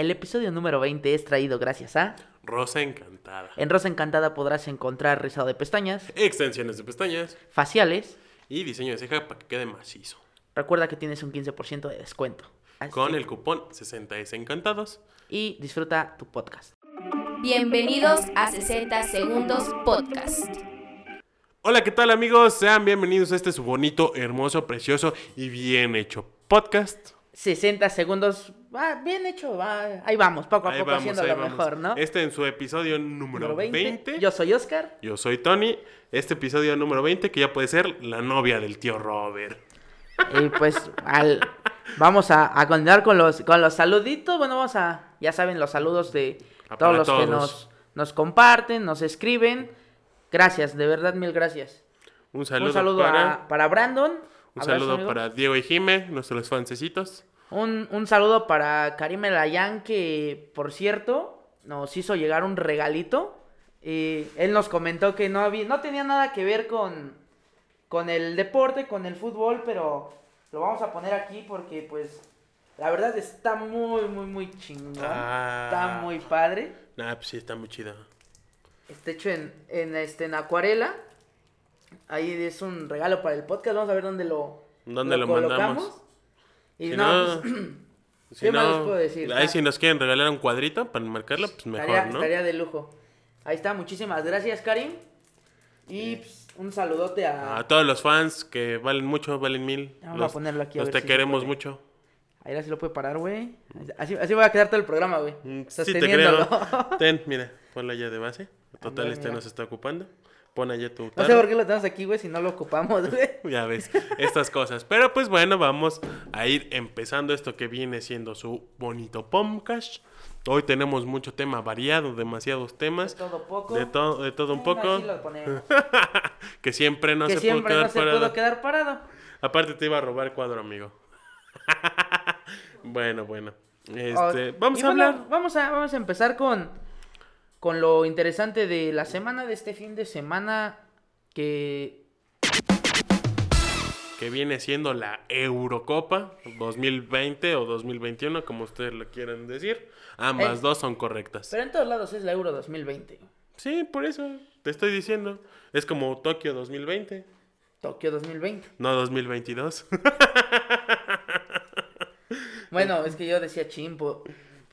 El episodio número 20 es traído gracias a... Rosa Encantada. En Rosa Encantada podrás encontrar rizado de pestañas, Extensiones de pestañas faciales. y diseño de ceja para que quede macizo. Recuerda que tienes un 15% de descuento. Así Con que- el cupón 60S Encantados. Y disfruta tu podcast. Bienvenidos a 60 Segundos Podcast. Hola, ¿qué tal amigos? Sean bienvenidos a este su bonito, hermoso, precioso y bien hecho podcast. 60 segundos. Va, bien hecho. va, Ahí vamos, poco a Ahí poco vamos, haciendo lo vamos. mejor, ¿no? Este en su episodio número, Número 20. 20. Yo soy Oscar. Yo soy Tony. Este episodio número 20 que ya puede ser la novia del tío Robert. Y pues al, vamos a, a continuar con los, con los saluditos. Bueno, vamos a, ya saben, los saludos de Ah, todos los que nos, nos comparten, nos escriben. Gracias, de verdad, mil gracias. Un saludo, Un saludo para, a- para Brandon. Un Abrazo, saludo amigo. para Diego y Jime, nuestros fancecitos. Un, un saludo para Karim Elayan, que por cierto nos hizo llegar un regalito. Y él nos comentó que no, había, no tenía nada que ver con, con el deporte, con el fútbol, pero lo vamos a poner aquí porque pues la verdad está muy, muy, muy chingón. Ah. Está muy padre. Nah, pues sí, está muy chido. Está hecho en, en, este, en acuarela. Ahí es un regalo para el podcast. Vamos a ver dónde lo, ¿Dónde lo mandamos? Y Si no, no, pues, Si ¿Qué más no, les puedo decir? Ahí Ah. si nos quieren regalar un cuadrito para marcarlo, pues mejor, estaría, ¿no? estaría de lujo. Ahí está, muchísimas gracias, Karim. Y pues, un saludote a. A todos los fans que valen mucho, valen mil. Vamos los, a ponerlo aquí a los ver te si queremos mucho. Ahí la sí lo puede parar, güey. Así, así voy a quedar todo el programa, güey. Mm, Sí te creo. Ten, mira, ponla ya de base. Total, este mira. nos está ocupando. Pon allá tu No sé por qué lo tenemos aquí, güey, si no lo ocupamos, güey. Ya ves, estas cosas. Pero pues bueno, vamos a ir empezando esto que viene siendo su bonito podcast. Hoy tenemos mucho tema variado, demasiados temas. De todo poco. De, to- de todo un poco. lo que siempre no que se siempre puede quedar no se parado. pudo quedar parado. Aparte te iba a robar cuadro, amigo. bueno, bueno. Este, Oh, vamos y a bueno, hablar. Vamos a, vamos a empezar con, con lo interesante de la semana, de este fin de semana, que que viene siendo la Eurocopa 2020 o 2021, como ustedes lo quieran decir. Ambas Eh, dos son correctas. Pero en todos lados es la Euro 2020. Sí, por eso te estoy diciendo. Es como Tokio 2020, Tokio 2020. no 2022. Bueno, es que yo decía chimpo.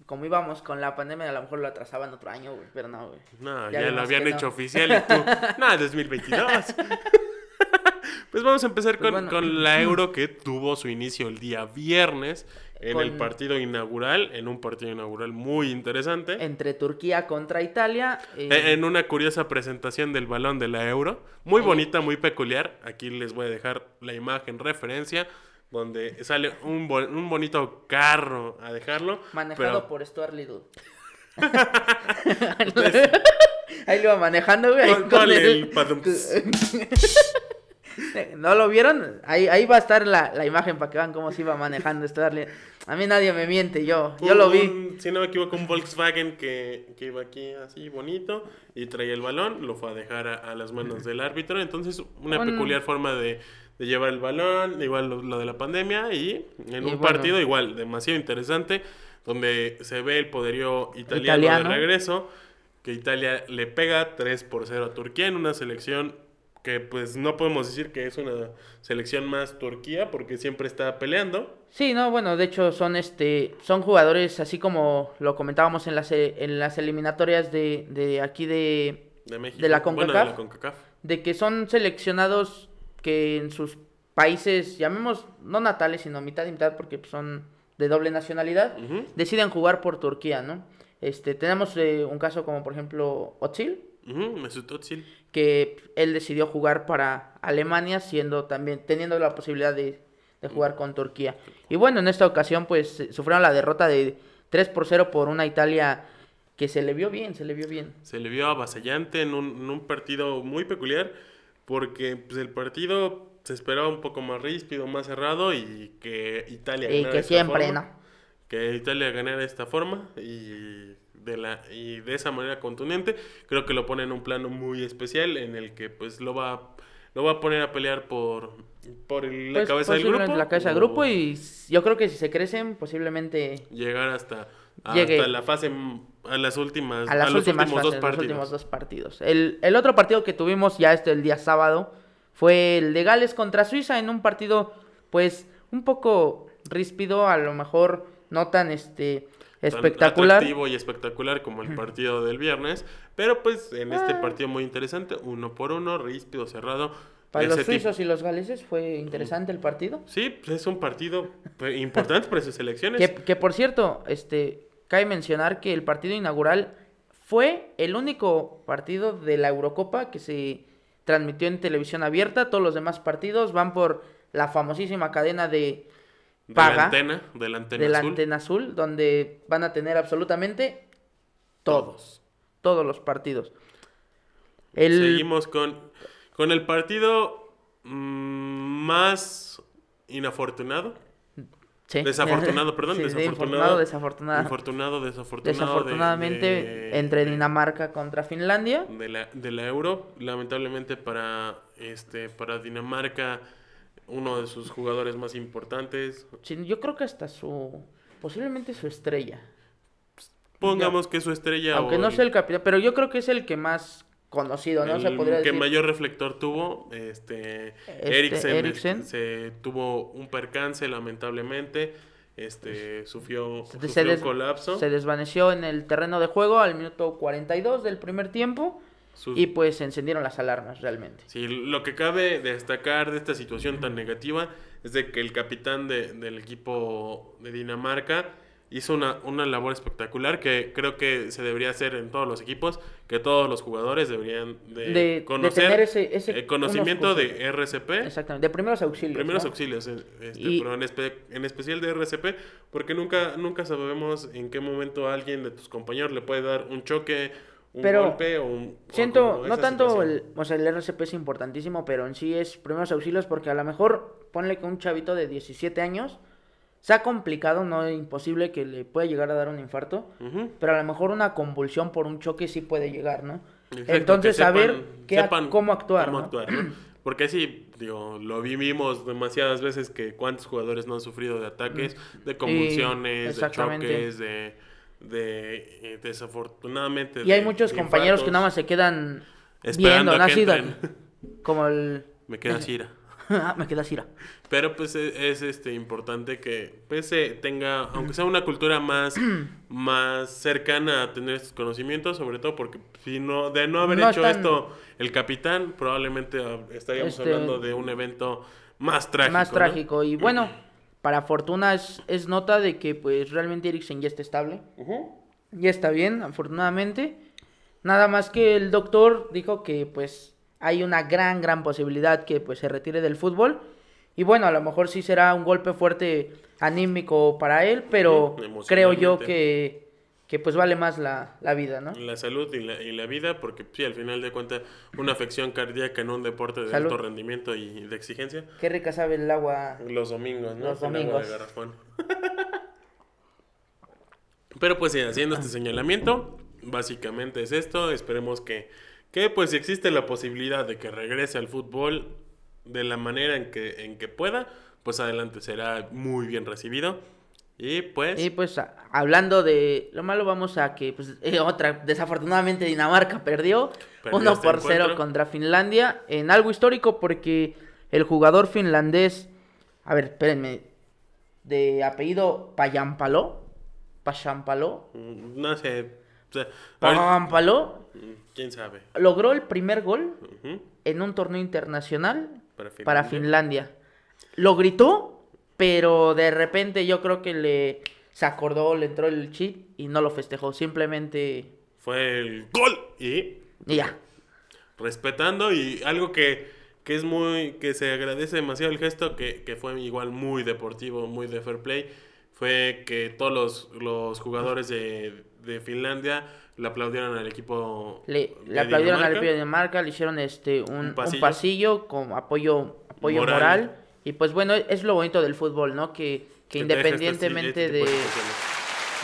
Como íbamos con la pandemia, a lo mejor lo atrasaban otro año, güey. Pero no, güey. No, Ya ya, lo habían hecho no. oficial y tú. No, 2022. pues vamos a empezar Pues con, bueno. con la Euro que tuvo su inicio el día viernes en el partido inaugural, en un partido inaugural muy interesante. Entre Turquía contra Italia. Eh, En una curiosa presentación del balón de la Euro, muy bonita, muy peculiar. Aquí les voy a dejar la imagen referencia, donde sale un, un bonito carro a dejarlo. manejado pero por Stuart Little. Ahí lo iba manejando, güey. ahí ¿Cuál- con cuál el-? ¿No lo vieron? Ahí, ahí va a estar la, la imagen para que vean cómo se iba manejando Stuart Little. A mí nadie me miente, yo, yo lo vi. un- si no me equivoco, un Volkswagen que, que iba aquí así bonito y traía el balón, lo fue a dejar a, a las manos del árbitro. Entonces, una Un- peculiar forma de, de llevar el balón, igual lo, lo de la pandemia y en Y un bueno. partido igual demasiado interesante, donde se ve el poderío italiano, Italiano. de regreso, que Italia le pega 3 por 0 a Turquía en una selección que pues no podemos decir que es una selección más Turquía porque siempre está peleando. Sí, no, bueno, de hecho son este son jugadores así como lo comentábamos en las en las eliminatorias de, de aquí de De México. De la Bueno, CONCACAF. de la CONCACAF. de que son seleccionados que en sus países, llamemos no natales, sino mitad y mitad porque son de doble nacionalidad, deciden jugar por Turquía, ¿no? Este, tenemos eh, un caso como por ejemplo Mesut Özil. que él decidió jugar para Alemania siendo también teniendo la posibilidad de, de jugar con Turquía. Y bueno, en esta ocasión pues eh, sufrieron la derrota de 3 por 0 por una Italia que se le vio bien, se le vio bien. Se le vio avasallante en un, en un partido muy peculiar porque pues, el partido se esperaba un poco más ríspido, más cerrado y que Italia Y ganara que de esta siempre, forma. ¿no? Que Italia ganara de esta forma y de la y de esa manera contundente creo que lo pone en un plano muy especial en el que pues lo va lo va a poner a pelear por, por el- la Pues, cabeza del grupo. La cabeza del grupo y yo creo que si se crecen, posiblemente Llegar hasta, Llegue. hasta la fase, a las últimas, a las los últimas últimos fases, dos los partidos. últimos dos partidos. El, el otro partido que tuvimos ya este el día sábado fue el de Gales contra Suiza en un partido pues un poco ríspido, a lo mejor no tan este espectacular. atractivo y espectacular como el partido del viernes, pero pues en este Ah. partido muy interesante, uno por uno, ríspido, cerrado. Para los tipo- suizos y los galeses fue interesante el partido. Sí, pues, es un partido pues, importante para sus elecciones. Que, que, por cierto, este, cabe mencionar que el partido inaugural fue el único partido de la Eurocopa que se transmitió en televisión abierta. Todos los demás partidos van por la famosísima cadena de de paga la antena, de la antena de la azul. antena azul, donde van a tener absolutamente todos, todos los partidos. El, Seguimos con, con el partido mm, más inafortunado. sí. Desafortunado, perdón, Sí, desafortunado. desafortunado. Infortunado, desafortunado. de- Desafortunadamente, de- entre de- Dinamarca contra Finlandia. de la, de la Euro. Lamentablemente para este para Dinamarca, uno de sus jugadores más importantes. Sí, yo creo que hasta su. Posiblemente su estrella. Pongamos que su estrella Aunque o no sea el capitán, pero yo creo que es el que más conocido, ¿no? Se el podría que decir. mayor reflector tuvo, este, Este, Eriksen, Eriksen. se tuvo un percance lamentablemente, este sufrió, Se sufrió des- un colapso. se desvaneció en el terreno de juego al minuto 42 del primer tiempo Y pues se encendieron las alarmas realmente. Sí, lo que cabe destacar de esta situación tan negativa es de que el capitán de- del equipo de Dinamarca hizo una, una labor espectacular que creo que se debería hacer en todos los equipos, que todos los jugadores deberían de, De- de conocer tener ese- ese- el conocimiento de. RCP, Exactamente, de primeros auxilios. primeros ¿no? auxilios, eh, este, Y- pero en, espe- en especial de RCP, porque nunca, nunca sabemos en qué momento a alguien de tus compañeros le puede dar un choque, un Pero golpe o un... o Siento, no tanto situación. el, o sea, el RCP es importantísimo, pero en sí es primeros auxilios porque a lo mejor ponle que un chavito de 17 años sea complicado, no es imposible que le pueda llegar a dar un infarto, pero a lo mejor una convulsión por un choque sí puede llegar, ¿no? Exacto, Entonces que sepan- saber qué, sepan cómo actuar, cómo ¿no? actuar, ¿no? Porque sí, digo, lo vimos demasiadas veces que cuántos jugadores no han sufrido de ataques, de convulsiones, de choques, de, de eh, desafortunadamente. Y hay de- muchos de compañeros que nada más se quedan Esperando viendo, a como el... Me queda Cira. Ah, Me queda Cira. Pero pues es, es, este importante que pues se tenga, aunque sea una cultura más, más cercana a tener estos conocimientos, sobre todo porque si no, de no haber No hecho están- esto el capitán, probablemente ah, estaríamos Este, hablando de un evento más trágico. más ¿no? trágico. Y bueno, para fortuna es, es nota de que pues realmente Eriksen ya está estable. Ya está bien, afortunadamente. Nada más que el doctor dijo que pues hay una gran, gran posibilidad que pues se retire del fútbol. Y bueno, a lo mejor sí será un golpe fuerte anímico para él, pero creo yo que, que pues vale más la, la vida, ¿no? La salud y la, y la vida, porque sí, al final de cuentas, una afección cardíaca en un deporte de Salud. alto rendimiento y de exigencia, Qué rica sabe el agua. Los domingos, ¿no? Los agua domingos. de. Pero pues sí, haciendo este señalamiento, básicamente es esto. Esperemos que, que pues si existe la posibilidad de que regrese al fútbol de la manera en que, en que pueda, pues adelante será muy bien recibido. Y pues... Y pues hablando de lo malo, vamos a que pues, eh, otra, desafortunadamente Dinamarca perdió Perdió 1 este por 0 encuentro. contra Finlandia en algo histórico porque el jugador finlandés, a ver, espérenme, de apellido Payampalo, Payampalo, mm, No sé. ahorita- Payampalo, ¿Quién sabe? logró el primer gol en un torneo internacional Para para. Finlandia. Lo gritó, pero de repente yo creo que le se acordó, le entró el chip y no lo festejó. Simplemente Fue el gol. Y y ya. respetando y algo que, que es muy que se agradece demasiado el gesto que, que fue igual muy deportivo muy de fair play fue que todos los, los jugadores de, de Finlandia le aplaudieron al equipo Le, le de aplaudieron al Dinamarca. pie de Dinamarca, le hicieron este un, Un un pasillo. pasillo. con apoyo apoyo Moral. moral. Y pues bueno, es lo bonito del fútbol, ¿no? Que, que independientemente de,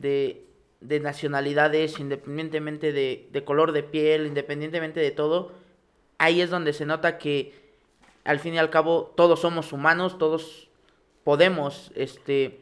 de, de nacionalidades, independientemente de, de color de piel, independientemente de todo, ahí es donde se nota que al fin y al cabo todos somos humanos, todos podemos, este,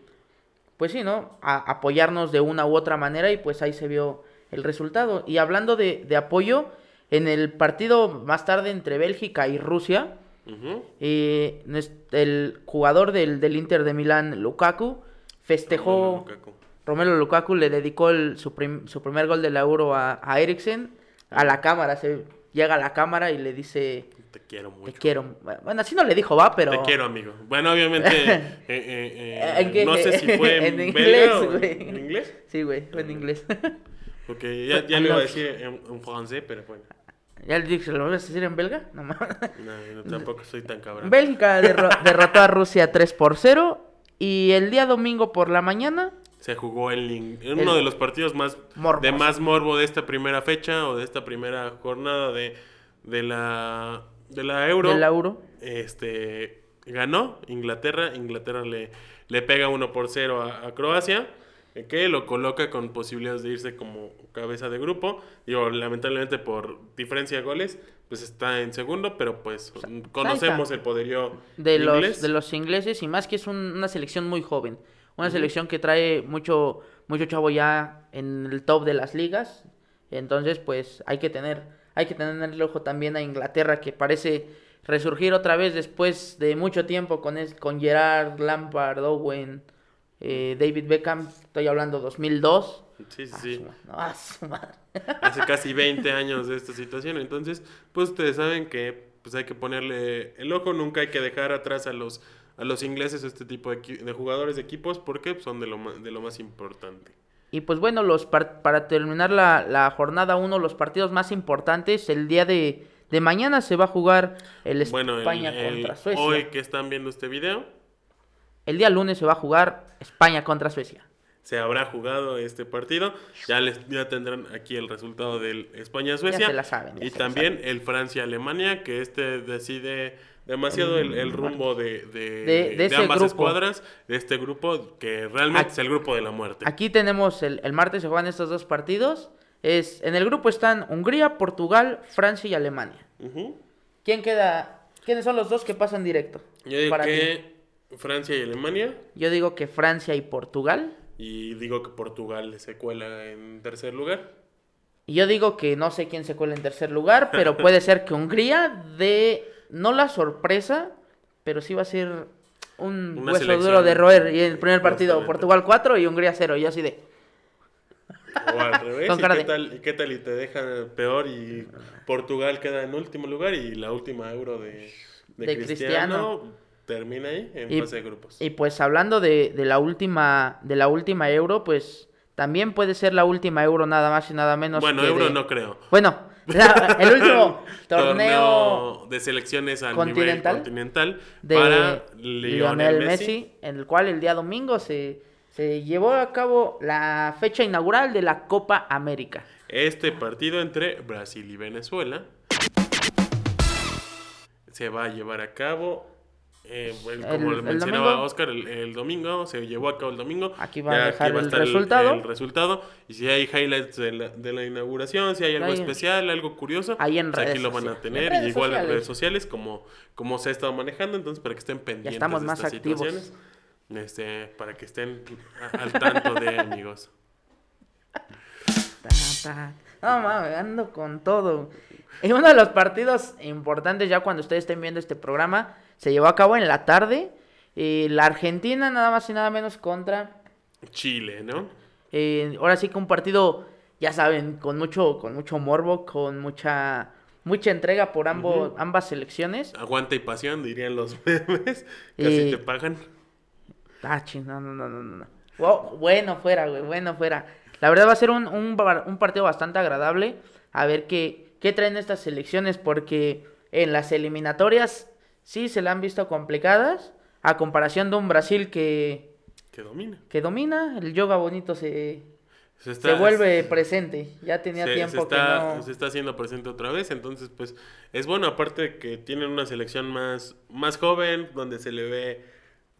pues sí, ¿no? A- apoyarnos de una u otra manera y pues ahí se vio el resultado. Y hablando de, de apoyo, en el partido más tarde entre Bélgica y Rusia, Ujú. eh, nues- el jugador del, del Inter de Milán, Lukaku, festejó, Lukaku. Romelu Lukaku le dedicó el- su, prim- su primer gol de la Euro a, a Eriksen, a la cámara, se llega a la cámara y le dice, Te quiero mucho. te quiero. Bueno, así no le dijo, va, pero... Te quiero, amigo. Bueno, obviamente, eh, eh, eh, no sé si fue en, En inglés, güey. en inglés. Sí, güey, fue en inglés. Porque ya, ya le iba a decir en, en francés, pero bueno. ¿Ya le dije, ¿lo vas a decir en belga? No. No, no, tampoco soy tan cabrón. Bélgica derro- derrotó a Rusia 3 por 0 y el día domingo por la mañana Se jugó en El- uno de los partidos más Morboso. de más morbo de esta primera fecha o de esta primera jornada de, de la de la Euro. del Euro. Este ganó Inglaterra, Inglaterra le, le pega 1 por 0 a, a Croacia, que lo coloca con posibilidades de irse como cabeza de grupo. Digo, lamentablemente por diferencia de goles, pues está en segundo, pero pues conocemos el poderío de los, de los ingleses y más que es un- una selección muy joven. Una selección que trae mucho, mucho chavo ya en el top de las ligas. Entonces, pues hay que tener, hay que tener el ojo también a Inglaterra que parece resurgir otra vez después de mucho tiempo con, es- con Gerard, Lampard, Owen, eh, David Beckham. Estoy hablando 2002. Sí, sí, Ah, sí. ah, su madre. hace casi 20 años de esta situación. Entonces, pues ustedes saben que pues hay que ponerle el ojo, nunca hay que dejar atrás a los a los ingleses este tipo de, jugadores de equipos porque son de lo, ma- de lo más importante. Y pues bueno, los par- para terminar la, la jornada 1, los partidos más importantes, el día de, de mañana se va a jugar el Bueno, el- España el- contra Suecia. hoy que están viendo este video, El día lunes se va a jugar España contra Suecia. se habrá jugado este partido. Ya les ya tendrán aquí el resultado del España-Suecia. se la saben, ya y se también el Francia-Alemania, que este decide demasiado el, el rumbo de, de, ambas grupo. escuadras, de este grupo, que realmente Aquí- es el grupo de la muerte. Aquí tenemos el, el martes se juegan estos dos partidos. Es, en el grupo están Hungría, Portugal, Francia y Alemania. ¿Quién queda? ¿Quiénes son los dos que pasan directo? Yo digo para ti? Francia y Alemania. Yo digo que Francia y Portugal. Y digo que Portugal se cuela en tercer lugar. Y yo digo que no sé quién se cuela en tercer lugar, pero puede ser que Hungría de no la sorpresa, pero sí va a ser un Una hueso selección duro de roer. Y el primer partido. Portugal 4 y Hungría 0. Y yo así de. O al revés. Con ¿y, cara qué de- tal, ¿Y qué tal? Y te dejan peor y Portugal queda en último lugar y la última euro de, de, De Cristiano, Cristiano. Termina ahí en Y- fase de grupos. Y pues hablando de, de la última de la última euro, pues también puede ser la última euro nada más y nada menos. bueno, que euro de- no creo. Bueno, la- el último torneo de selecciones a continental nivel continental de para Lionel, Lionel Messi. Messi. en el cual el día domingo se, se llevó a cabo la fecha inaugural de la Copa América. Este partido entre Brasil y Venezuela se va a llevar a cabo. Eh, bueno, como El- le el mencionaba domingo. Oscar, el, el domingo se llevó a cabo el domingo. Aquí va a Ya dejar el estar resultado. el resultado. Y si hay highlights de la, de la inauguración, si hay algo Ahí- especial, algo curioso, ahí en pues aquí redes lo van a tener. En y igual en sociales. redes sociales, como, como se ha estado manejando. Entonces, para que estén pendientes estamos de más estas activos. situaciones. Este, para que estén a- al tanto de amigos. No mames, ando con todo. Y uno de los partidos importantes ya cuando ustedes estén viendo este programa se llevó a cabo en la tarde. Eh, la Argentina nada más y nada menos contra Chile, ¿no? Eh, ahora sí que un partido, ya saben, con mucho, con mucho morbo, con mucha, mucha entrega por ambos, ambas selecciones. Aguanta y pasión, dirían los memes. Casi Y- te pagan. Ah, no, no, no, no, no. Wow, bueno fuera, güey, bueno fuera. La verdad va a ser un, un, un partido bastante agradable. A ver qué, qué traen estas selecciones, porque en las eliminatorias sí se la han visto complicadas. A comparación de un Brasil que, Que domina. que domina, el yoga bonito se, Se, está- se vuelve presente. Ya tenía se- tiempo se está, que no. se está haciendo presente otra vez. Entonces, pues, es bueno. Aparte de que tienen una selección más, más joven, donde se le ve.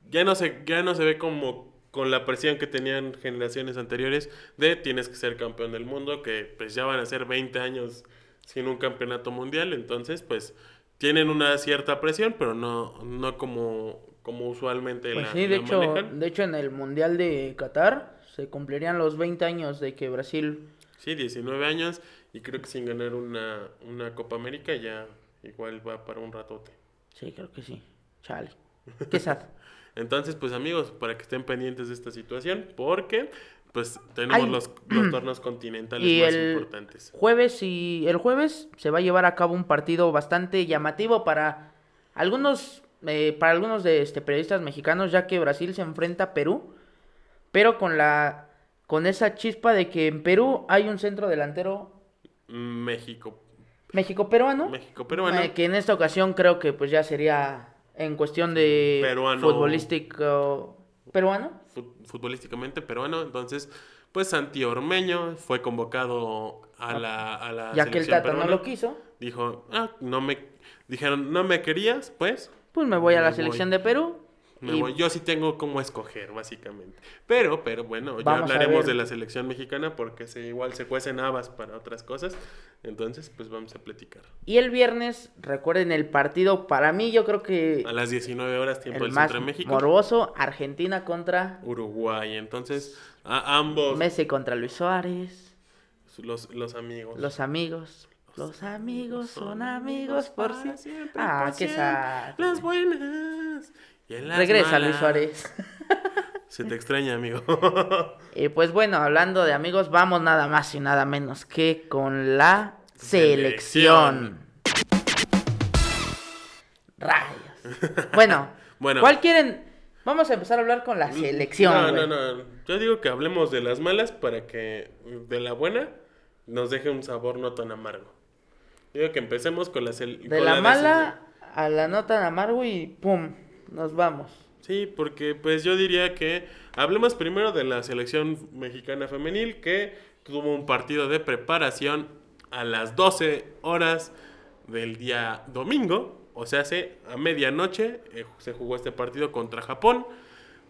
Ya no se, ya no se ve como con la presión que tenían generaciones anteriores de tienes que ser campeón del mundo, que pues ya van a ser 20 años sin un campeonato mundial. Entonces, pues, tienen una cierta presión, pero no, no como, como usualmente Pues la, sí, de la hecho, manejan. de hecho en el Mundial de Qatar se cumplirían los 20 años de que Brasil... Sí, 19 años y creo que sin ganar una, una Copa América ya igual va para un ratote. Sí, creo que sí. Chale. Qué sad. Entonces, pues amigos, para que estén pendientes de esta situación, porque pues tenemos Ay. los, los torneos continentales Y más el importantes. jueves y el jueves se va a llevar a cabo un partido bastante llamativo para algunos eh, para algunos de este periodistas mexicanos ya que Brasil se enfrenta a Perú pero con la con esa chispa de que en Perú hay un centro delantero México. México peruano México peruano. eh, que en esta ocasión creo que pues ya sería en cuestión de Peruano. futbolístico peruano fu- futbolísticamente peruano. Entonces, pues Santi Ormeño fue convocado a la, a la ya que el Tata no lo quiso Dijo, ah, no me... Dijeron, no me querías, pues pues me voy a Me la voy. selección de Perú me y voy. Yo sí tengo cómo escoger, básicamente. Pero, pero bueno, ya Vamos hablaremos de la selección mexicana porque se, igual se cuecen habas para otras cosas. Entonces, pues vamos a platicar. Y el viernes, recuerden el partido, para mí yo creo que A las 19 horas, tiempo el del centro de México. morboso, Argentina contra Uruguay. Entonces, a ambos, Messi contra Luis Suárez, los, los amigos. los amigos, los amigos son amigos por siempre, Ah, qué sad. Las buenas. Regresa Luis. Suárez. Se te extraña, amigo. Y pues bueno, hablando de amigos, vamos nada más y nada menos que con la selección. Rayos. Bueno, Bueno. ¿cuál quieren? Vamos a empezar a hablar con la selección. No, no, no. Yo digo que hablemos de las malas para que de la buena nos deje un sabor no tan amargo. Digo que empecemos con la sel- De la de mala a la no tan amargo y pum, nos vamos. Sí, porque pues yo diría que hablemos primero de la selección mexicana femenil que tuvo un partido de preparación a las 12 horas del día domingo, o sea, hace a medianoche eh, se jugó este partido contra Japón,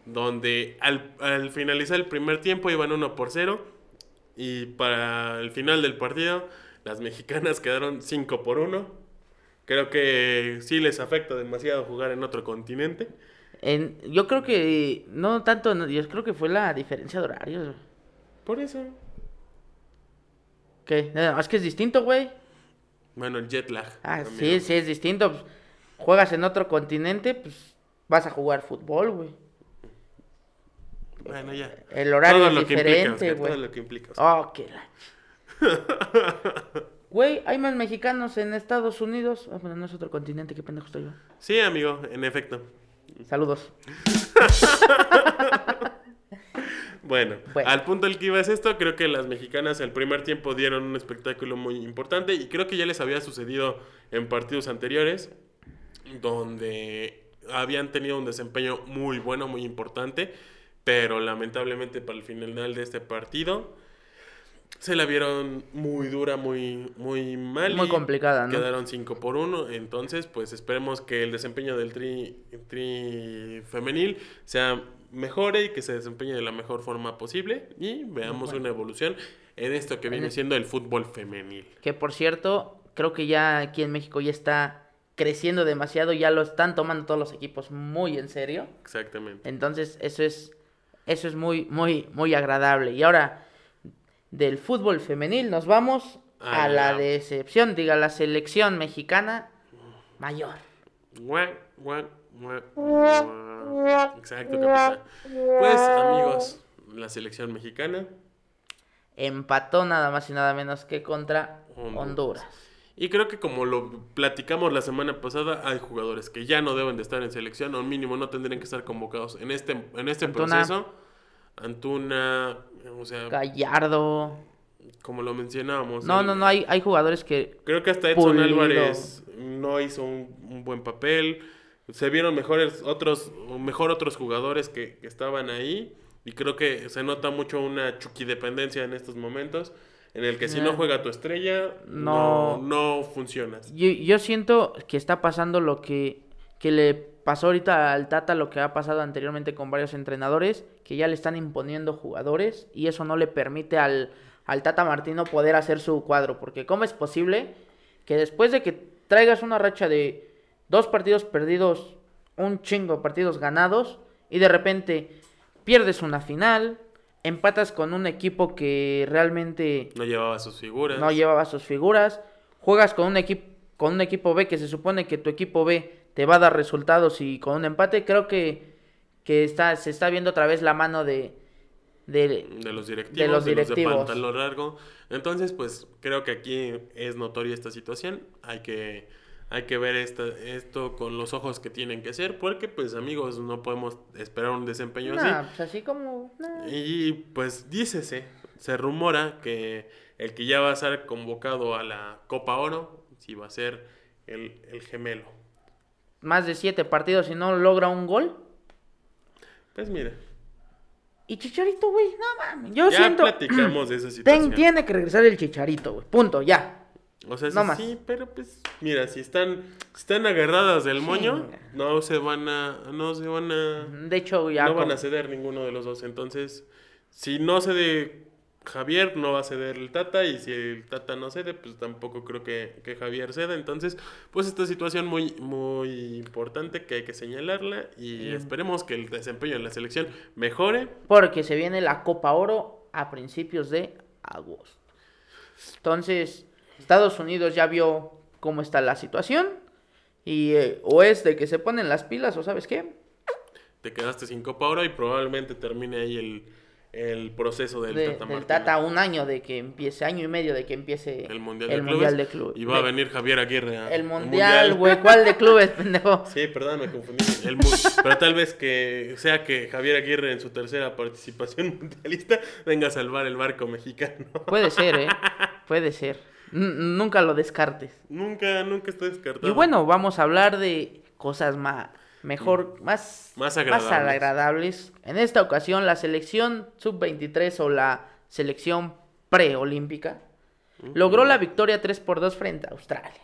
donde al, al finalizar el primer tiempo iban 1 por 0 y para el final del partido las mexicanas quedaron 5 por 1. Creo que sí les afecta demasiado jugar en otro continente. En, yo creo que no tanto, no, yo creo que fue la diferencia de horarios. Por eso. ¿Qué? No, es que es distinto, güey. Bueno, el jet lag. Ah, sí, sí, es distinto. pues, juegas en otro continente, pues vas a jugar fútbol, güey. Bueno, ya. El horario todo es lo diferente, güey. todo lo que implica. Oscar. Oh, qué la... Güey, hay más mexicanos en Estados Unidos. Ah, bueno, no es otro continente, qué pendejo estoy yo. Sí, amigo, en efecto. Saludos. Bueno, Bueno. al punto al que iba es esto, creo que las mexicanas el primer tiempo dieron un espectáculo muy importante y creo que ya les había sucedido en partidos anteriores donde habían tenido un desempeño muy bueno, muy importante, pero lamentablemente para el final de este partido se la vieron muy dura, muy, muy mal. Muy y complicada, ¿no? Quedaron 5 por 1. Entonces, pues esperemos que el desempeño del tri, tri femenil sea mejore y que se desempeñe de la mejor forma posible. Y veamos una evolución en esto que viene siendo el fútbol femenil. Que por cierto, creo que ya aquí en México ya está creciendo demasiado, ya lo están tomando todos los equipos muy en serio. Exactamente. Entonces, eso es eso es muy muy muy agradable. Y ahora del fútbol femenil nos vamos a A la decepción, diga la selección mexicana mayor. Exacto, capitán. Pues, amigos, la selección mexicana Empató nada más y nada menos que contra Honduras. Honduras. Y creo que como lo platicamos la semana pasada, hay jugadores que ya no deben de estar en selección, o mínimo no tendrían que estar convocados en este, en este Antuna. proceso. Antuna, o sea, Gallardo. como lo mencionábamos. No, el- no, no, hay, hay jugadores que Creo que hasta Edson Pulido. Álvarez no hizo un, un buen papel. Se vieron mejores otros, mejor otros jugadores que, que estaban ahí. Y creo que se nota mucho una chuquidependencia en estos momentos. En el que si no Eh. juega tu estrella, No. no, no funcionas. Yo, yo siento que está pasando lo que, que le pasó ahorita al Tata, lo que ha pasado anteriormente con varios entrenadores, que ya le están imponiendo jugadores y eso no le permite al, al Tata Martino poder hacer su cuadro. Porque ¿cómo es posible que después de que traigas una racha de dos partidos perdidos, un chingo de partidos ganados, y de repente pierdes una final, empatas con un equipo que realmente No llevaba sus figuras. no llevaba sus figuras, juegas con un equipo con un equipo B que se supone que tu equipo B te va a dar resultados y con un empate creo que, que está se está viendo otra vez la mano de de, de los directivos, de de los los de, directivos. pantalón largo. Entonces, pues creo que aquí es notoria esta situación. Hay que, hay que ver esta, esto con los ojos que tienen que ser, porque pues amigos, no podemos esperar un desempeño Nah, así. pues así como nah. Y pues dícese, se rumora que el que ya va a ser convocado a la Copa Oro, sí va a ser el, el gemelo. Más de siete partidos y no logra un gol. Pues mira, Y Chicharito, güey, no mames. Yo ya siento. platicamos de esa situación. tiene que regresar el Chicharito, güey. Punto, ya. O sea, No sí, más. sí, pero pues, mira, si están, si están agarradas del moño, no se van a, no se van a, De hecho, ya. no van a ceder ninguno de los dos. Entonces, si no cede Javier, no va a ceder el Tata, y si el Tata no cede, pues tampoco creo que, que Javier ceda. Entonces, pues esta situación muy, muy importante que hay que señalarla, y esperemos que el desempeño en la selección mejore. Porque se viene la Copa Oro a principios de agosto. Entonces, Estados Unidos ya vio cómo está la situación. Y eh, o es de que se ponen las pilas, o sabes qué. Te quedaste sin Copa Oro y probablemente termine ahí el, el proceso del De- Tata del Martino. Tata, un año de que empiece, año y medio de que empiece El Mundial, el de, mundial clubes, de Clubes. Y va a venir Javier Aguirre. a- El al Mundial, güey. ¿Cuál de clubes, pendejo? Sí, perdón, me confundí. El pero tal vez que sea que Javier Aguirre en su tercera participación mundialista venga a salvar el barco mexicano. Puede ser, ¿eh? Puede ser. N- nunca lo descartes. nunca, nunca está descartado. Y bueno, vamos a hablar de cosas más, mejor, más, Más agradables. agradables. En esta ocasión, la selección sub-23 o la selección preolímpica logró la victoria 3 por 2 frente a Australia.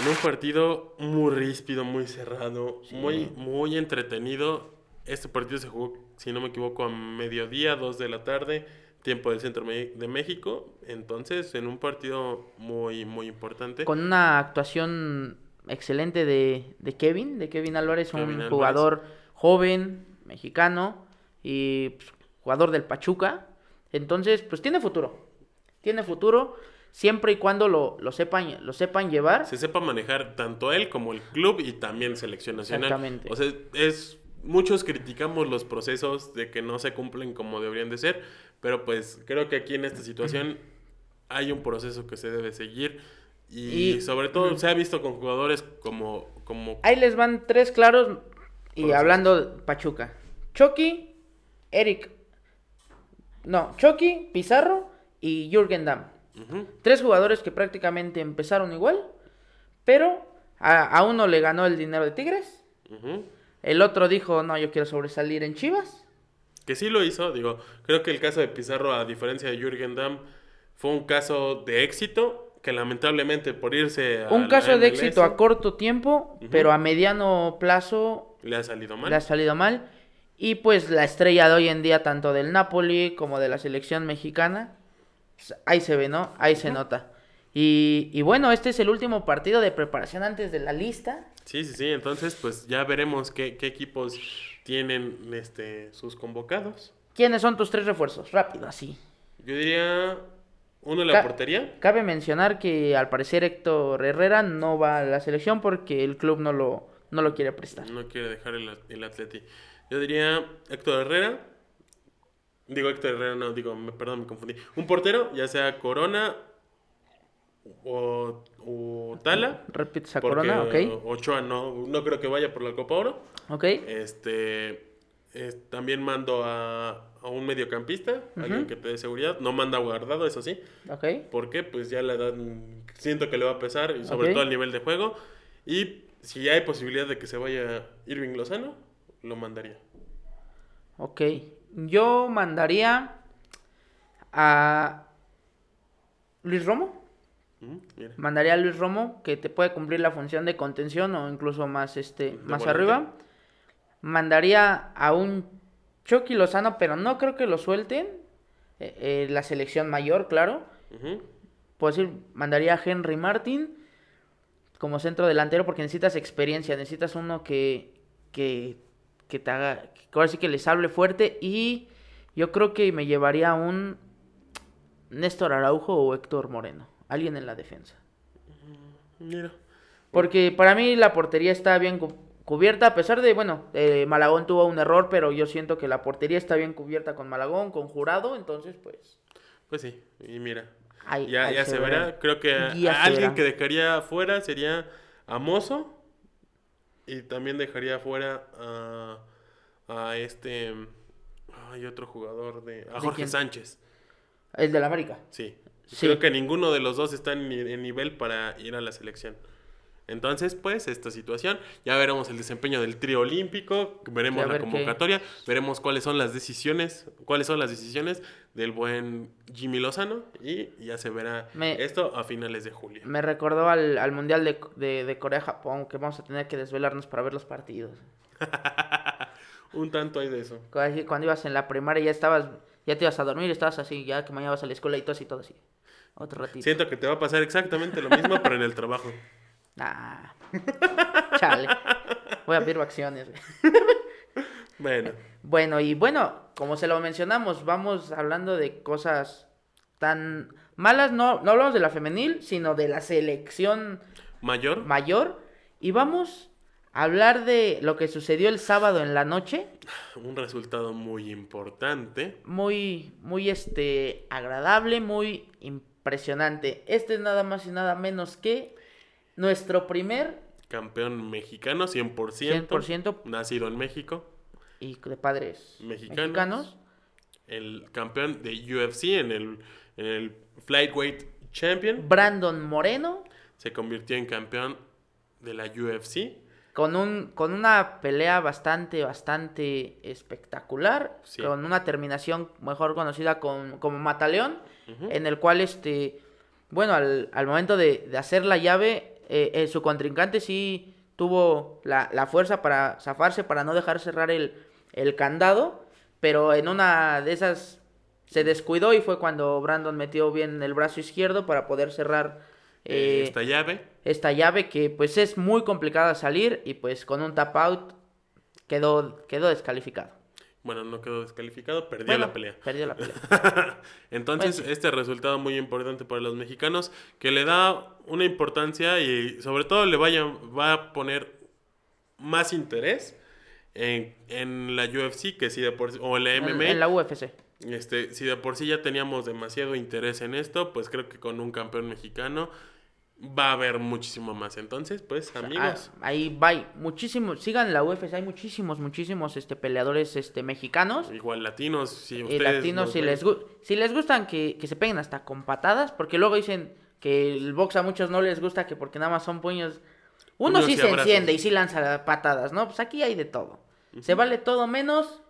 En un partido muy ríspido, muy cerrado, muy, muy entretenido. Este partido se jugó, si no me equivoco, a mediodía, 2 de la tarde, tiempo del centro de México. Entonces, en un partido muy, muy importante. Con una actuación excelente de, de Kevin, de Kevin Álvarez, un Álvarez. jugador joven, mexicano y pues, jugador del Pachuca. Entonces, pues tiene futuro. Tiene futuro siempre y cuando lo, lo sepan, lo sepan llevar. se sepa manejar tanto él como el club y también selección nacional. Exactamente. O sea, es muchos criticamos los procesos de que no se cumplen como deberían de ser, pero pues creo que aquí en esta situación hay un proceso que se debe seguir y, Y- sobre todo se ha visto con jugadores como como Ahí les van tres claros. Y hablando de Pachuca. Chucky, Eric. No, Chucky, Pizarro y Jürgen Damm. Tres jugadores que prácticamente empezaron igual. Pero a, a uno le ganó el dinero de Tigres. El otro dijo, no, yo quiero sobresalir en Chivas. que sí lo hizo, digo, creo que el caso de Pizarro a diferencia de Jürgen Damm fue un caso de éxito que lamentablemente por irse a Un la caso de éxito a corto tiempo, pero a mediano plazo le ha salido mal. le ha salido mal. Y pues la estrella de hoy en día, tanto del Napoli como de la selección mexicana, pues, ahí se ve, ¿no? Ahí se nota. Y, y bueno, este es el último partido de preparación antes de la lista. Sí, sí, sí. Entonces, pues ya veremos qué, qué equipos tienen este, sus convocados. ¿Quiénes son tus tres refuerzos? Rápido, así. Yo diría uno en la Ca- portería. Cabe mencionar que al parecer Héctor Herrera no va a la selección porque el club no lo, no lo quiere prestar. No quiere dejar el, el Atleti. Yo diría Héctor Herrera. Digo Héctor Herrera, no, digo, me- perdón, me confundí. Un portero, ya sea Corona o, o Tala. Repites a Corona, ok. Ochoa no, no creo que vaya por la Copa Oro. Ok. Este, también mando a, a un mediocampista, alguien que te dé seguridad. No manda guardado, eso sí. Ok. porque Pues ya la edad siento que le va a pesar, y sobre todo al nivel de juego. Y si hay posibilidad de que se vaya Irving Lozano, lo mandaría. Ok. Yo mandaría a Luis Romo. Mira. Mandaría a Luis Romo, que te puede cumplir la función de contención o incluso más, este, más volante. arriba. Mandaría a un Chucky Lozano, pero no creo que lo suelten. Eh, eh, la selección mayor, claro. Ujú. Puedo decir, mandaría a Henry Martin como centro delantero porque necesitas experiencia, necesitas uno que, que, que te haga, que ahora sí que les hable fuerte y yo creo que me llevaría a un Néstor Araujo o Héctor Moreno, alguien en la defensa. Mira. Porque para mí la portería está bien cubierta, a pesar de, bueno, eh, Malagón tuvo un error, pero yo siento que la portería está bien cubierta con Malagón, con Jurado, entonces pues... Pues sí, y mira. Ya, ya se verá. Creo que a- alguien verá. que dejaría fuera sería a Mozo. Y también dejaría fuera a, a este. Hay otro jugador de. A ¿De Jorge quién? Sánchez. El del América. Sí. Sí. Creo que ninguno de los dos está en nivel para ir a la selección. Entonces, pues, esta situación. Ya veremos el desempeño del trío olímpico, veremos la qué- convocatoria, veremos cuáles son las decisiones, cuáles son las decisiones del buen Jimmy Lozano y ya se verá Me- esto a finales de julio. Me recordó al, al Mundial de, de, de Corea-Japón, que vamos a tener que desvelarnos para ver los partidos. Un tanto hay de eso. Cuando, cuando ibas en la primaria ya estabas, ya te ibas a dormir, estabas así, ya que mañana vas a la escuela y todo así, todo así. Otro ratito. Siento que te va a pasar exactamente lo mismo, pero en el trabajo. Ah. Chale. Voy a pedir acciones. Bueno, Bueno, y bueno, como se lo mencionamos, vamos hablando de cosas tan malas, no, no hablamos de la femenil, sino de la selección mayor, mayor. Y vamos a hablar de lo que sucedió el sábado en la noche. un resultado muy importante. Muy, muy este, agradable, muy impresionante. Este es nada más y nada menos que nuestro primer Campeón mexicano, 100%. 100% Nacido en México. y de padres Mexicanos. mexicanos. El campeón de UFC en el, en el Flyweight Champion. Brandon Moreno. Se convirtió en campeón de la UFC. con un con una pelea bastante bastante espectacular Sí. con una terminación mejor conocida con- como Mataleón en el cual este bueno al, al momento de, de hacer la llave eh, eh, su contrincante sí tuvo la, la fuerza para zafarse para no dejar cerrar el, el candado pero en una de esas se descuidó y fue cuando Brandon metió bien el brazo izquierdo para poder cerrar Eh, eh, esta llave. esta llave que pues es muy complicada salir y pues con un tap out quedó, quedó descalificado. Bueno, no quedó descalificado, perdió Bueno, la pelea. Perdió la pelea. Entonces, este resultado muy importante para los mexicanos, que le da una importancia y sobre todo le vaya, va a poner más interés en, en la UFC que si de por o en la en, MMA. en la UFC. Este, si de por sí ya teníamos demasiado interés en esto, pues creo que con un campeón mexicano va a haber muchísimo más. Entonces, pues, amigos, Ah, ahí va. Muchísimos, sigan la UFC, hay muchísimos, muchísimos este, peleadores este, mexicanos. igual latinos, si Y ustedes latinos, nos si ven- les, si les gustan que, que se peguen hasta con patadas, porque luego dicen que el box a muchos no les gusta que porque nada más son puños. Uno sí se abrazos. enciende y sí lanza patadas, ¿no? Pues aquí hay de todo. Se vale todo menos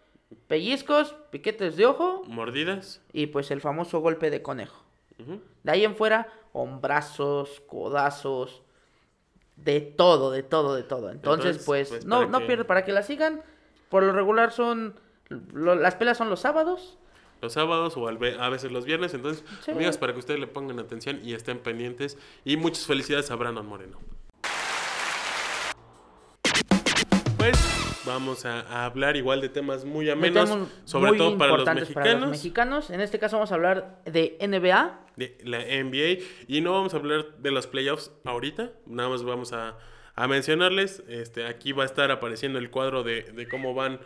pellizcos, piquetes de ojo mordidas. y pues el famoso golpe de conejo. Ujú. De ahí en fuera, hombrazos, codazos, de todo, de todo, de todo. Entonces, Entonces, pues, pues, no, no que- para que la sigan. Por lo regular son, lo- las peleas son los sábados. los sábados o a veces los viernes. Entonces, Sí. amigos, para que ustedes le pongan atención y estén pendientes. Y muchas felicidades a Brandon Moreno. Pues vamos a, a hablar igual de temas muy amenos, sobre muy todo para los mexicanos, para los mexicanos. En este caso vamos a hablar de NBA. de la NBA. Y no vamos a hablar de los playoffs ahorita, nada más vamos a, a mencionarles. Este, aquí va a estar apareciendo el cuadro de, de cómo van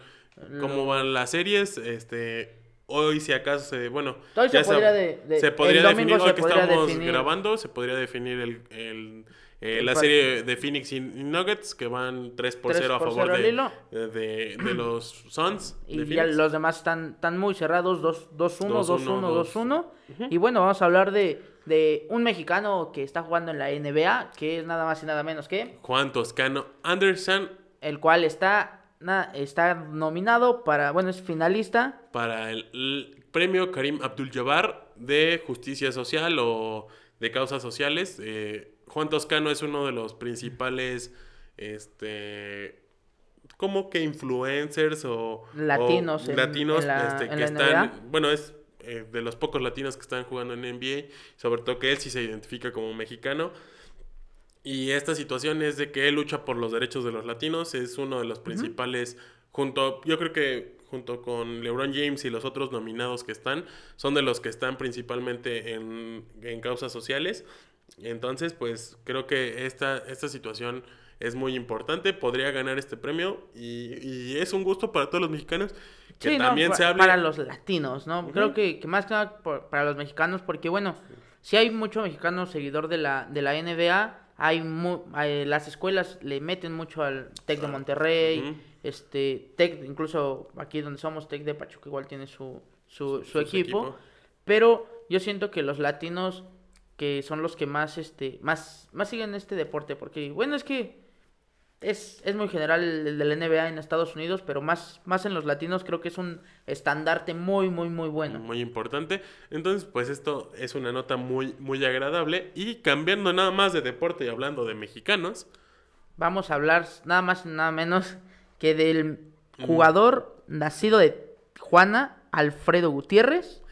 cómo van las series. Este, hoy si acaso se, bueno, Hoy se podría de- de- se podría definir, se hoy que podría estamos definir- grabando, se podría definir el, el, eh, la serie de Phoenix y Nuggets que van 3 por 3 0 a por favor 0 al de, de, de- de los Suns. de Y ya Phoenix. los demás están, están muy cerrados, 2-1, 2-1, 2-1, 2-1. Y bueno, vamos a hablar de, de un mexicano que está jugando en la NBA, que es nada más y nada menos que Juan Toscano Anderson el cual está, na- está nominado para, bueno, es finalista. para el, el premio Karim Abdul-Jabbar de justicia social o de causas sociales. Eh, Juan Toscano es uno de los principales, este, como que influencers o Latinos o en- latinos en la- este, en que están, bueno, es eh, de los pocos latinos que están jugando en NBA, sobre todo que él sí se identifica como mexicano. Y esta situación es de que él lucha por los derechos de los latinos, es uno de los principales, junto, yo creo que junto con LeBron James y los otros nominados que están, son de los que están principalmente en, en causas sociales. Entonces, pues creo que esta, esta situación es muy importante, podría ganar este premio y, y es un gusto para todos los mexicanos que Sí, también se hable. para los latinos, ¿no? Creo que, que más que nada por- para los mexicanos, porque bueno, si hay mucho mexicano seguidor de la, de la NBA, hay, mu- hay- las escuelas le meten mucho al Tec de Monterrey, Ujú. este Tec, incluso aquí donde somos, Tec de Pachuca igual tiene su, su, su Su equipo, equipo. pero yo siento que los latinos que son los que más este más más siguen este deporte porque bueno es que es, es muy general el de la NBA en Estados Unidos, pero más, más en los latinos creo que es un estandarte muy, muy, muy bueno. Muy importante. Entonces, pues esto es una nota muy, muy agradable. Y cambiando nada más de deporte y hablando de mexicanos, Vamos a hablar nada más y nada menos que del jugador nacido de Tijuana, Alfredo Gutiérrez.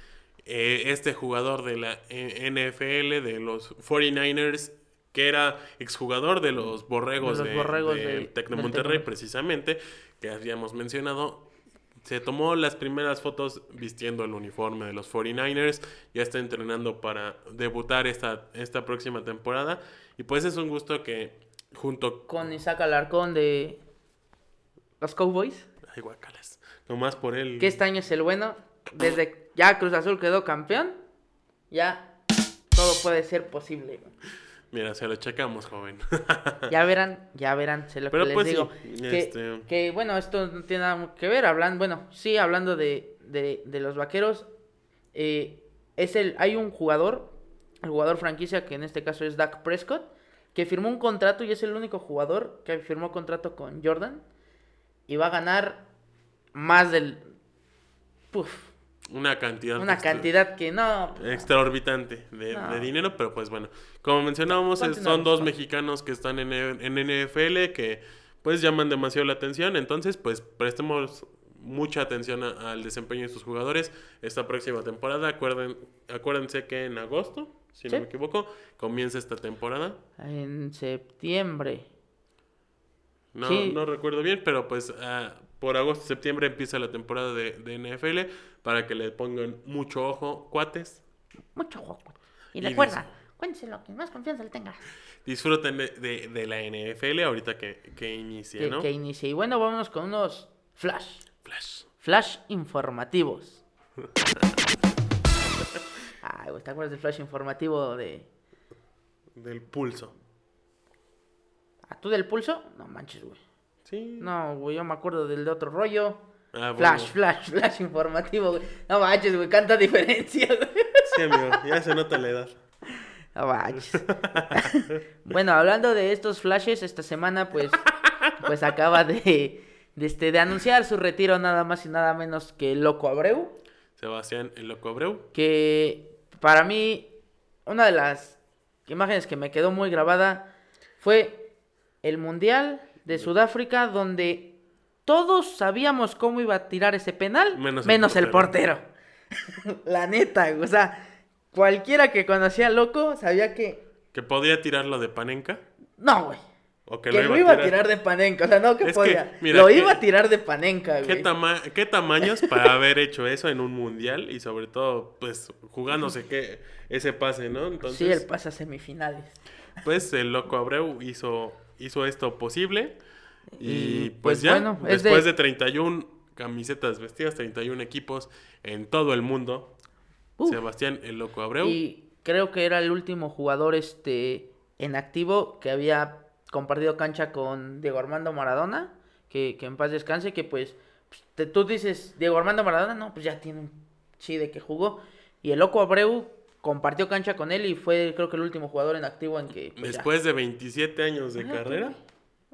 Eh, este jugador de la eh, NFL, de los 49ers, que era exjugador de los Borregos, De los de- Borregos del de- Tec de Monterrey, precisamente, que habíamos mencionado. Se tomó las primeras fotos vistiendo el uniforme de los 49ers. Ya está entrenando para debutar esta, esta próxima temporada. Y pues es un gusto que junto Con Isaac Alarcón de los Cowboys. Ay, guacalas. Nomás por él. Que este año es el bueno. Desde ya Cruz Azul quedó campeón. Ya todo puede ser posible. Mira, se lo checamos, joven. Ya verán, ya verán, sé lo Pero que les pues sí, digo. que, este- que, bueno, esto no tiene nada que ver, hablando, bueno, sí, hablando de, de, de los vaqueros, eh, es el, hay un jugador, el jugador franquicia, que en este caso es Dak Prescott, que firmó un contrato y es el único jugador que firmó contrato con Jordan y va a ganar más del, puf, Una cantidad. una cantidad que no, Extraorbitante de, No. de dinero, pero pues bueno, como mencionábamos, es- son dos ¿no? mexicanos que están en, en NFL que pues llaman demasiado la atención, entonces pues prestemos mucha atención a- al desempeño de sus jugadores esta próxima temporada. Acuérdense que en agosto, si Sí. no me equivoco, comienza esta temporada. en septiembre. No, Sí. no recuerdo bien, pero pues ah, por agosto, septiembre empieza la temporada de, de NFL para que le pongan mucho ojo, cuates. Mucho juego. Y Y recuerda, cuénteselo, que más confianza le tenga. Disfruten de, de- de la NFL ahorita que, que inicie, que, ¿no? que inicie. Y bueno, vámonos con unos flash. Flash. Flash informativos. Ay, ¿te acuerdas del flash informativo de... Del pulso. ¿A tú del pulso? No manches, güey. Sí. No, güey, yo me acuerdo del de otro rollo. Ah, bueno. Flash, flash, flash informativo, güey. No manches, güey, canta diferencia, güey. Sí, amigo, ya se nota la edad. No manches. bueno, hablando de estos flashes, esta semana, pues, pues acaba de, de, este, de anunciar su retiro nada más y nada menos que Loco Abreu. Sebastián El Loco Abreu. que para mí una de las imágenes que me quedó muy grabada fue el Mundial de Sudáfrica donde todos sabíamos cómo iba a tirar ese penal, Menos menos, el el portero. La neta, o sea, cualquiera que conocía a Loco sabía que... Que podía tirarlo de panenca. No, güey. O Que, que, lo iba a tirar de panenca, o sea, no que Es que, podía. mira, lo que- iba a tirar de panenca, ¿Qué, güey. tama- ¿Qué tamaños para haber hecho eso en un mundial? Y sobre todo, pues, jugándose que ese pase, ¿no? Entonces, Sí, el pasa a semifinales. pues, el Loco Abreu hizo, hizo esto posible. Y, Y, pues, pues, ya, bueno, después de- de... 31 camisetas vestidas, 31 equipos en todo el mundo, Uf. Sebastián El Loco Abreu. Y creo que era el último jugador este en activo que había compartido cancha con Diego Armando Maradona, que, que en paz descanse, que pues, pues, te- tú dices Diego Armando Maradona, no, pues ya tiene un chi de que jugó. Y el loco Abreu compartió cancha con él y fue creo que el último jugador en activo en que... pues, ya. Después de 27 años de carrera,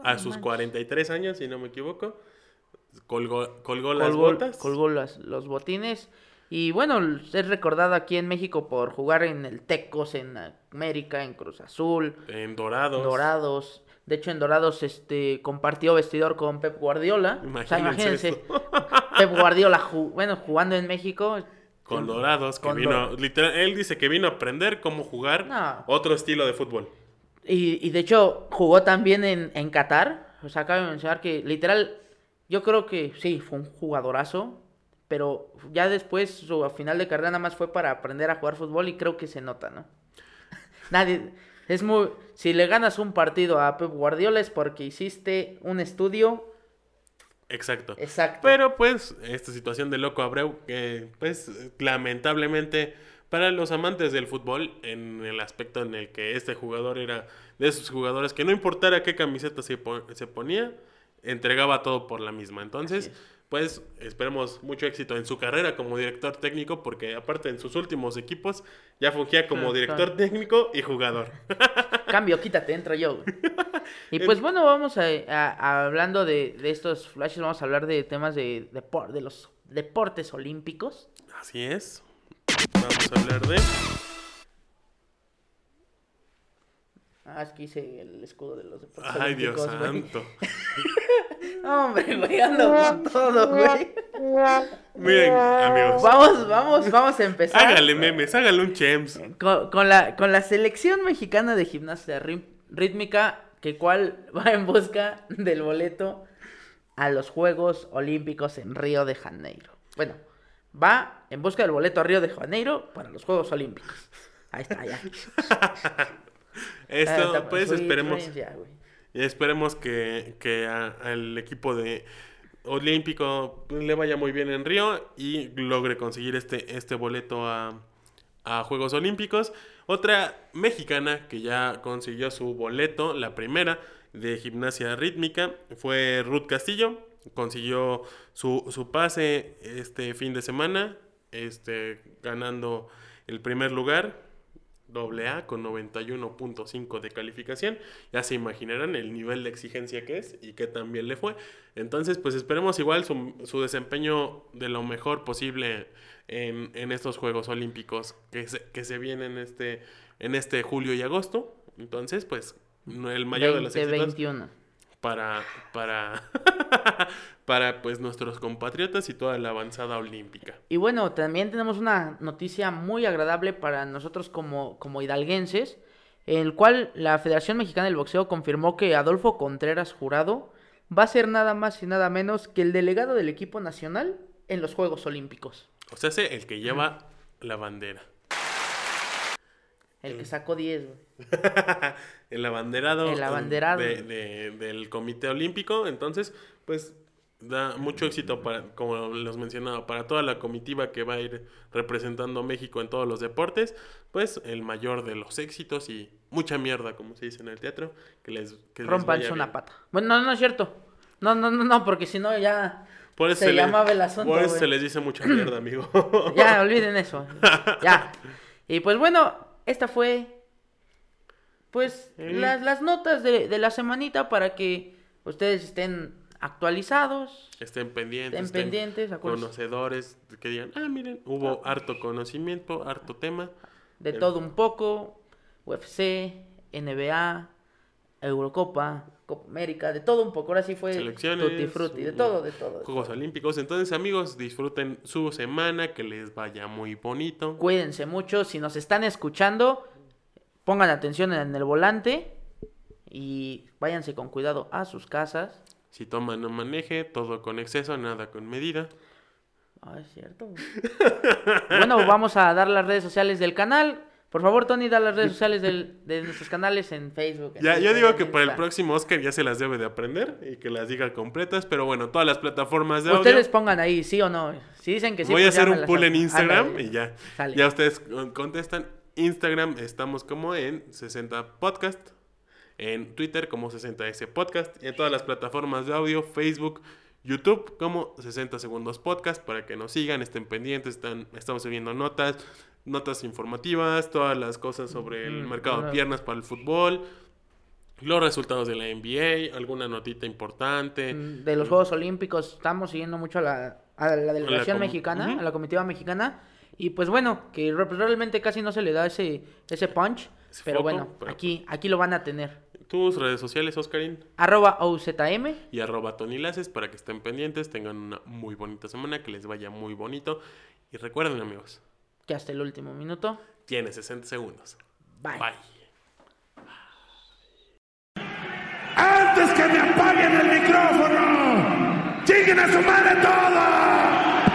a sus manches. 43 años, si no me equivoco, colgó, colgó las botas. colgó las- los botines. Y bueno, es recordado aquí en México por jugar en el Tecos, en América, en Cruz Azul. En Dorados. Dorados. De hecho, en Dorados este, compartió vestidor con Pep Guardiola. o sea, Imagínense imagínense. Pep Guardiola, ju- bueno, jugando en México. Con Dorados, que Con vino, literal, él dice que vino a aprender cómo jugar No. otro estilo de fútbol. Y, y de hecho jugó también en, en Qatar. O sea, cabe mencionar que literal, yo creo que sí, fue un jugadorazo. Pero ya después su final de carrera nada más fue para aprender a jugar fútbol y creo que se nota, ¿no? Nadie, es muy, si le ganas un partido a Pep Guardiola es porque hiciste un estudio Exacto. exacto. Pero pues esta situación de Loco Abreu, que pues lamentablemente para los amantes del fútbol, en el aspecto en el que este jugador era de esos jugadores que no importara qué camiseta se, po- se ponía, entregaba todo por la misma. Entonces. Pues esperemos mucho éxito en su carrera como director técnico, porque aparte en sus últimos equipos ya fungía como director técnico y jugador. Cambio, quítate, entro yo. güey. Y pues bueno, vamos a, a- a- hablando de, de estos flashes, vamos a hablar de temas de, depor- de los deportes olímpicos. Así es. Vamos a hablar de... Ah, es que hice el escudo de los deportes Ay, Dios olímpicos, güey. santo. Hombre, güey, ando con todo, güey. Miren, amigos. Vamos, vamos, vamos a empezar. Hágale memes, hágale un chems. Con, con la, con la selección mexicana de gimnasia rí- rítmica, que cual va en busca del boleto a los Juegos Olímpicos en Río de Janeiro. Bueno, va en busca del boleto a Río de Janeiro para los Juegos Olímpicos. Ahí está, ya. Esto, pues esperemos, influencia, güey. Esperemos que, que al equipo de olímpico le vaya muy bien en Río y logre conseguir este, este boleto a, a Juegos Olímpicos. Otra mexicana que ya consiguió su boleto, la primera de gimnasia rítmica, fue Ruth Castillo. Consiguió su, su pase este fin de semana, este, ganando el primer lugar. Doble A con 91.5 de calificación. Ya se imaginarán el nivel de exigencia que es y que también le fue. Entonces, pues esperemos igual su, su desempeño de lo mejor posible en, en estos Juegos Olímpicos que se, que se vienen este, en este julio y agosto. Entonces, pues el mayor de los éxitos 2021. Para, para, para pues nuestros compatriotas y toda la avanzada olímpica. Y bueno, también tenemos una noticia muy agradable para nosotros como, como hidalguenses, en el cual la Federación Mexicana del Boxeo confirmó que Adolfo Contreras Jurado va a ser nada más y nada menos que el delegado del equipo nacional en los Juegos Olímpicos. O sea, sé el que lleva la bandera. El que sacó 10, güey. el abanderado, El abanderado. de- de- del Comité Olímpico. Entonces, pues da mucho éxito para, como los mencionaba, para toda la comitiva que va a ir representando a México en todos los deportes. Pues el mayor de los éxitos y mucha mierda, como se dice en el teatro, que les, que les Rompanse una pata. Bueno, no, no es cierto. No, no, no, no, porque si no ya... Por eso se le- llamaba el asunto, Por eso se les dice mucha mierda, amigo. Ya, olviden eso. Ya. Y pues bueno, esta fue. Pues Sí. las, las notas de, de la semanita para que ustedes estén actualizados. Estén pendientes. Estén pendientes, conocedores, que digan, ah, miren, hubo harto conocimiento, harto tema. De El- todo un poco. UFC, NBA, Eurocopa, Copa América, de todo un poco. Ahora sí fue Selecciones, tutti frutti, de todo, de todo. Juegos. Olímpicos. Entonces, amigos, disfruten su semana, que les vaya muy bonito. Cuídense mucho. Si nos están escuchando, pongan atención en el volante y váyanse con cuidado a sus casas. Si toma, no maneje, todo con exceso, nada con medida. Ah, es cierto. bueno, vamos a dar las redes sociales del canal. Por favor, Tony, da las redes sociales del- de nuestros canales en Facebook. en Ya, yo digo que para el próximo Oscar ya se las debe de aprender y que las diga completas, pero bueno, todas las plataformas de audio. Ustedes pongan ahí, sí o no. Si dicen que sí, Voy a pues hacer un pool en. Instagram y ya. Sale. Ya ustedes con- contestan. Instagram estamos como en 60 Podcast. En Twitter como 60S Podcast. Y en todas las plataformas de audio, Facebook, YouTube como 60 Segundos Podcast. Para que nos sigan, estén pendientes. Están, estamos subiendo notas, notas informativas, todas las cosas sobre el Mm, mercado de piernas para el fútbol. Los resultados de la NBA, alguna notita importante. Mm, De los Juegos Olímpicos, estamos siguiendo mucho a la, a la delegación mexicana, a la comitiva mexicana. Y pues bueno, que re- realmente casi no se le da ese, ese punch. Ese pero foco, bueno, pero- aquí, aquí lo van a tener. Tus redes sociales, Oscarín. Arroba OZM. y arroba Tony Laces para que estén pendientes, tengan una muy bonita semana, que les vaya muy bonito. Y recuerden amigos, que hasta el último minuto. Tiene 60 segundos. Bye. Bye. Antes que me apaguen el micrófono, lleguen a su madre todo.